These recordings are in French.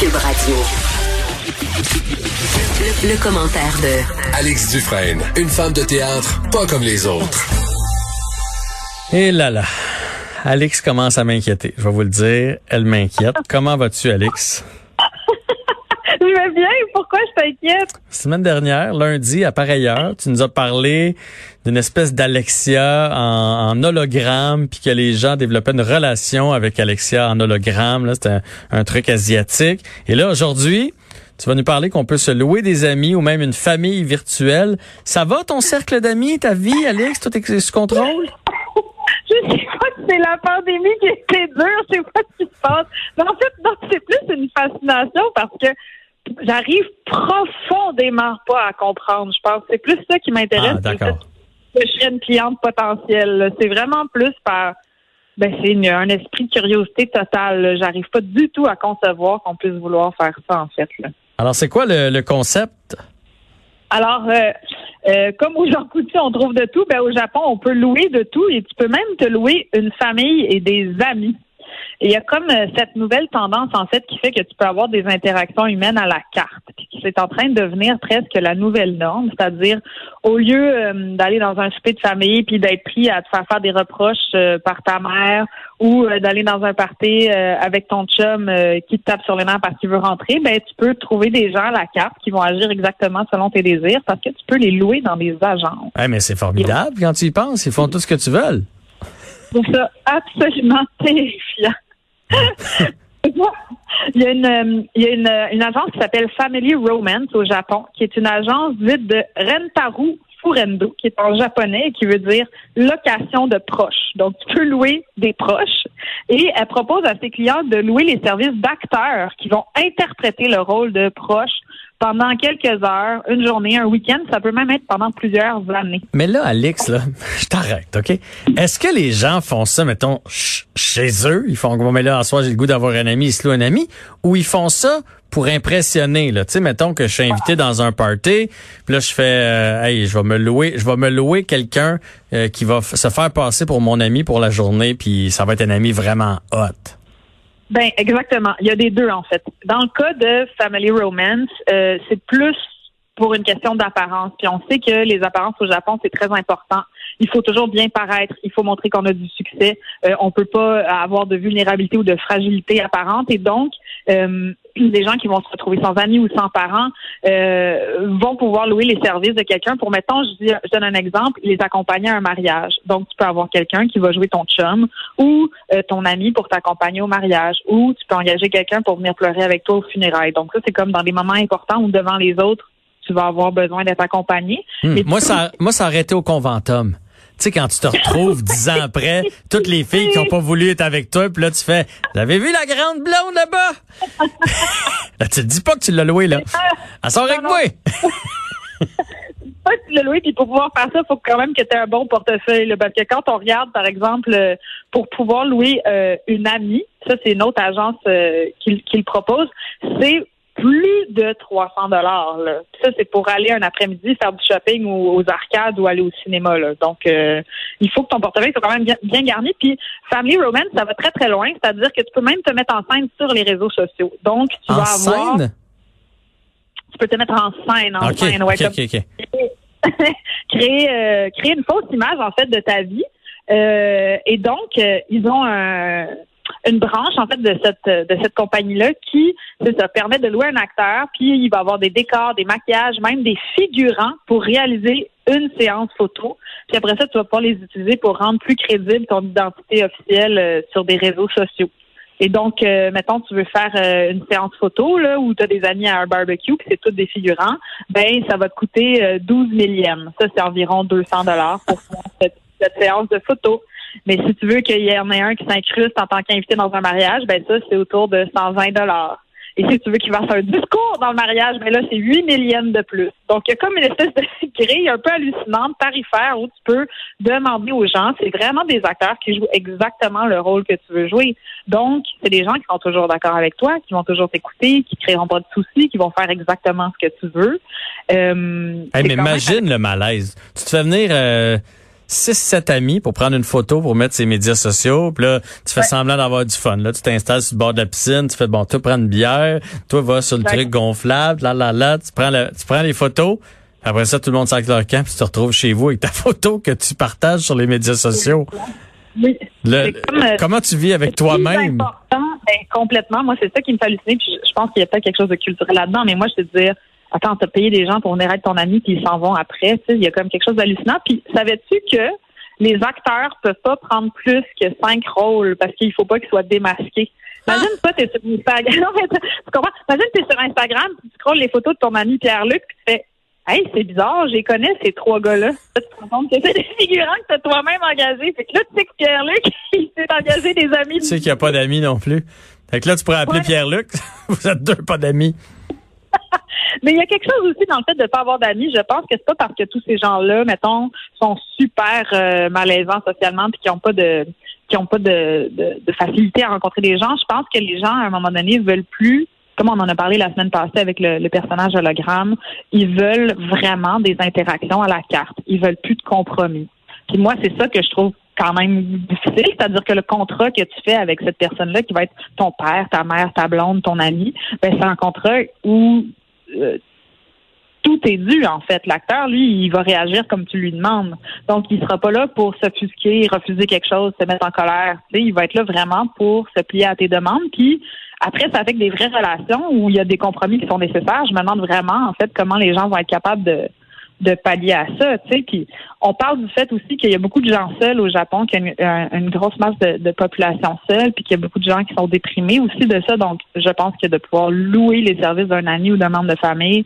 Cube Radio. Le, le commentaire de Alex Dufresne, une femme de théâtre pas comme les autres. Et là là, Alex commence à m'inquiéter. Je vais vous le dire, elle m'inquiète. Comment vas-tu, Alex? Je vais bien. Pourquoi je t'inquiète? Semaine dernière, lundi, à pareille heure, tu nous as parlé d'une espèce d'Alexia en, en hologramme, puis que les gens développaient une relation avec Alexia en hologramme. Là, C'était un, un truc asiatique. Et là, aujourd'hui, tu vas nous parler qu'on peut se louer des amis ou même une famille virtuelle. Ça va ton cercle d'amis, ta vie, Alex? Tout est sous contrôle? Je sais pas si c'est la pandémie qui était dure, je sais pas ce qui se passe. Mais en fait, non, c'est plus une fascination parce que j'arrive profondément pas à comprendre. Je pense c'est plus ça qui m'intéresse. Ah, d'accord. que je serais une cliente potentielle. C'est vraiment plus par ben c'est une- un esprit de curiosité totale. J'arrive pas du tout à concevoir qu'on puisse vouloir faire ça en fait. Là. Alors, c'est quoi le, le concept? Alors, euh, euh, comme au Jean Coutu, on trouve de tout, ben au Japon, on peut louer de tout et tu peux même te louer une famille et des amis. Il y a comme euh, cette nouvelle tendance, en fait, qui fait que tu peux avoir des interactions humaines à la carte. Puis c'est en train de devenir presque la nouvelle norme, c'est-à-dire au lieu euh, d'aller dans un souper de famille puis d'être pris à te faire faire des reproches euh, par ta mère ou d'aller dans un party avec ton chum qui te tape sur les nerfs parce qu'il veut rentrer, ben tu peux trouver des gens à la carte qui vont agir exactement selon tes désirs parce que tu peux les louer dans des agences. Eh, mais c'est formidable quand tu y penses. Ils font tout ce que tu veux. Trouve ça absolument terrifiant. Il y a une, euh, il y a une, euh, une agence qui s'appelle Family Romance au Japon, qui est une agence dite de Rentaru Furendo, qui est en japonais et qui veut dire location de proches. Donc, tu peux louer des proches et elle propose à ses clients de louer les services d'acteurs qui vont interpréter le rôle de proche pendant quelques heures, une journée, un week-end. Ça peut même être pendant plusieurs années. Mais là, Alex, là, je t'arrête, OK? Est-ce que les gens font ça, mettons, ch- chez eux? Ils font, bon, mais là, en soi, j'ai le goût d'avoir un ami, ils se louent un ami. Ou ils font ça pour impressionner, là? Tu sais, mettons que je suis invité dans un party, puis là, je fais, euh, hey, je vais me louer, je vais me louer quelqu'un euh, qui va se faire passer pour mon ami pour la journée, puis ça va être un ami vraiment hot. Ben exactement. Il y a des deux en fait. Dans le cas de Family Romance, euh, c'est plus pour une question d'apparence. Puis on sait que les apparences au Japon c'est très important. Il faut toujours bien paraître. Il faut montrer qu'on a du succès. Euh, on peut pas avoir de vulnérabilité ou de fragilité apparente. Et donc, euh, les gens qui vont se retrouver sans amis ou sans parents euh, vont pouvoir louer les services de quelqu'un pour, mettons, je, dis, je donne un exemple, les accompagner à un mariage. Donc, tu peux avoir quelqu'un qui va jouer ton chum ou euh, ton ami pour t'accompagner au mariage ou tu peux engager quelqu'un pour venir pleurer avec toi au funérailles. Donc, ça, c'est comme dans des moments importants où devant les autres, tu vas avoir besoin d'être accompagné. Hmm. Moi, ça, moi, ça aurait été au conventum. Tu sais, quand tu te retrouves dix ans après, toutes les filles qui ont pas voulu être avec toi, puis là, tu fais, vous avez vu la grande blonde là-bas? là, tu te dis pas que tu l'as loué, là. Elle sort avec moi. pas que tu l'as loué, puis pour pouvoir faire ça, il faut quand même que tu aies un bon portefeuille. là, parce que quand on regarde, par exemple, euh, pour pouvoir louer euh, une amie, ça c'est une autre agence euh, qui, qui le propose, c'est plus de 300 dollars. Ça c'est pour aller un après-midi faire du shopping ou aux arcades ou aller au cinéma. Là. Donc il faut que ton portefeuille soit quand même bien, bien garni. Puis Family Romance, ça va très très loin, c'est-à-dire que tu peux même te mettre en scène sur les réseaux sociaux. Donc tu En vas avoir, scène? tu peux te mettre en scène, en scène, ouais, OK, comme- créer euh, créer une fausse image en fait de ta vie Euh, et donc euh, ils ont un- une branche en fait de cette de cette compagnie là qui ça permet de louer un acteur puis il va avoir des décors des maquillages même des figurants pour réaliser une séance photo puis après ça tu vas pouvoir les utiliser pour rendre plus crédible ton identité officielle euh, sur des réseaux sociaux et donc, euh, mettons, tu veux faire euh, une séance photo là, où tu as des amis à un barbecue, puis c'est tous des figurants, ben ça va te coûter euh, 12 millièmes. Ça, c'est environ 200 dollars pour cette, cette séance de photo. Mais si tu veux qu'il y en ait un qui s'incruste en tant qu'invité dans un mariage, ben ça, c'est autour de 120 dollars. Et si tu veux qu'il fasse un discours dans le mariage, ben là, c'est 8 millièmes de plus. Donc, il y a comme une espèce de grille un peu hallucinante, tarifaire, où tu peux demander aux gens, c'est vraiment des acteurs qui jouent exactement le rôle que tu veux jouer. Donc, c'est des gens qui sont toujours d'accord avec toi, qui vont toujours t'écouter, qui créeront pas de soucis, qui vont faire exactement ce que tu veux. Euh, Hey, mais même- imagine le malaise. Tu te fais venir euh, 6-7 amis pour prendre une photo pour mettre ses médias sociaux. Puis là, tu fais semblant d'avoir du fun. Là, tu t'installes sur le bord de la piscine, tu fais bon, toi prends une bière, toi va sur le truc gonflable, là là là, tu prends tu prends les photos. Après ça, tout le monde sac leur camp, puis tu te retrouves chez vous avec ta photo que tu partages sur les médias sociaux. Oui. Le, euh, comment tu vis avec toi-même? Ben, complètement. Moi, c'est ça qui me fait halluciner. Puis je, pense qu'il y a peut-être quelque chose de culturel là-dedans. Mais moi, je te dire, attends, t'as payé des gens pour venir être ton ami, puis ils s'en vont après. Tu sais, il y a comme quelque chose d'hallucinant. Puis savais-tu que les acteurs peuvent pas prendre plus que cinq rôles parce qu'il faut pas qu'ils soient démasqués? Imagine, ah. toi, t'es sur Instagram. tu comprends? Imagine, t'es sur Instagram, tu scrolles les photos de ton ami Pierre-Luc, tu fais, Hey, c'est bizarre, les connais, ces trois gars-là. Tu te rends compte que c'est des figurants que tu toi-même engagé. Fait que là, tu sais que Pierre-Luc, il s'est engagé des amis. Tu sais qu'il n'y a pas d'amis non plus. Fait que là, tu pourrais appeler Pierre-Luc. Vous êtes deux pas d'amis. Mais il y a quelque chose aussi dans le fait de ne pas avoir d'amis. Je pense que c'est pas parce que tous ces gens-là, mettons, sont super euh, malaisants socialement puis qui n'ont pas de qui ont pas de, de, facilité à rencontrer des gens. Je pense que les gens, à un moment donné, veulent plus comme on en a parlé la semaine passée avec le, le, personnage hologramme, ils veulent vraiment des interactions à la carte. Ils veulent plus de compromis. Puis moi, c'est ça que je trouve quand même difficile, c'est-à-dire que le contrat que tu fais avec cette personne-là, qui va être ton père, ta mère, ta blonde, ton ami, ben c'est un contrat où euh, tout est dû, en fait. L'acteur, lui, il va réagir comme tu lui demandes. Donc, il sera pas là pour s'offusquer, refuser quelque chose, se mettre en colère. Tu il va être là vraiment pour se plier à tes demandes. Puis, après, ça fait des vraies relations où il y a des compromis qui sont nécessaires. Je me demande vraiment, en fait, comment les gens vont être capables de, de pallier à ça, tu sais. Puis on parle du fait aussi qu'il y a beaucoup de gens seuls au Japon, qu'il y a une, grosse masse de, population seule, puis qu'il y a beaucoup de gens qui sont déprimés aussi de ça. Donc, je pense que de pouvoir louer les services d'un ami ou d'un membre de famille,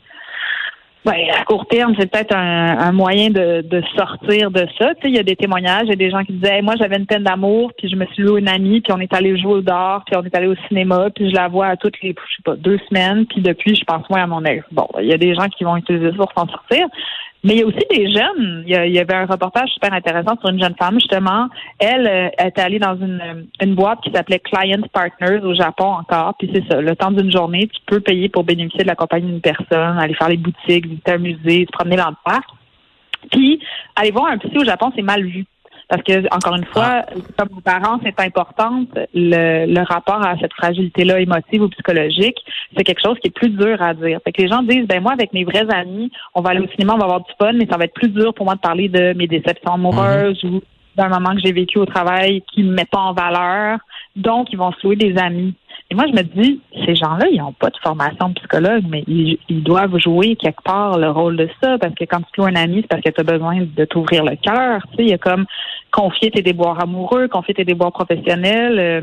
ben, à court terme, c'est peut-être un, moyen de, sortir de ça. Tu sais, il y a des témoignages, il y a des gens qui disaient moi j'avais une peine d'amour, puis je me suis loué une amie, puis on est allé jouer au dehors, puis on est allé au cinéma, puis je la vois à toutes les je sais pas deux semaines, puis depuis je pense moins à mon ex. Bon, il y a des gens qui vont utiliser ça pour s'en sortir. Mais il y a aussi des jeunes. Il y, avait un reportage super intéressant sur une jeune femme, justement. Elle euh, est allée dans une, une boîte qui s'appelait Client Partners au Japon encore. Puis c'est ça, le temps d'une journée, tu peux payer pour bénéficier de la compagnie d'une personne, aller faire les boutiques, visiter un musée, se promener dans le parc. Puis aller voir un psy au Japon, c'est mal vu. Parce que, encore une fois, ah. comme vos parents, c'est importante, le, le, rapport à cette fragilité-là émotive ou psychologique, c'est quelque chose qui est plus dur à dire. Fait que les gens disent, ben moi, avec mes vrais amis, on va aller au cinéma, on va avoir du fun, mais ça va être plus dur pour moi de parler de mes déceptions amoureuses mhm. ou d'un moment que j'ai vécu au travail qui ne me met pas en valeur. Donc, ils vont se louer des amis. Moi, je me dis, ces gens-là, ils n'ont pas de formation de psychologue, mais ils, doivent jouer quelque part le rôle de ça, parce que quand tu loues un ami, c'est parce que tu as besoin de t'ouvrir le cœur. Tu sais, il y a comme confier tes déboires amoureux, confier tes déboires professionnels. Euh,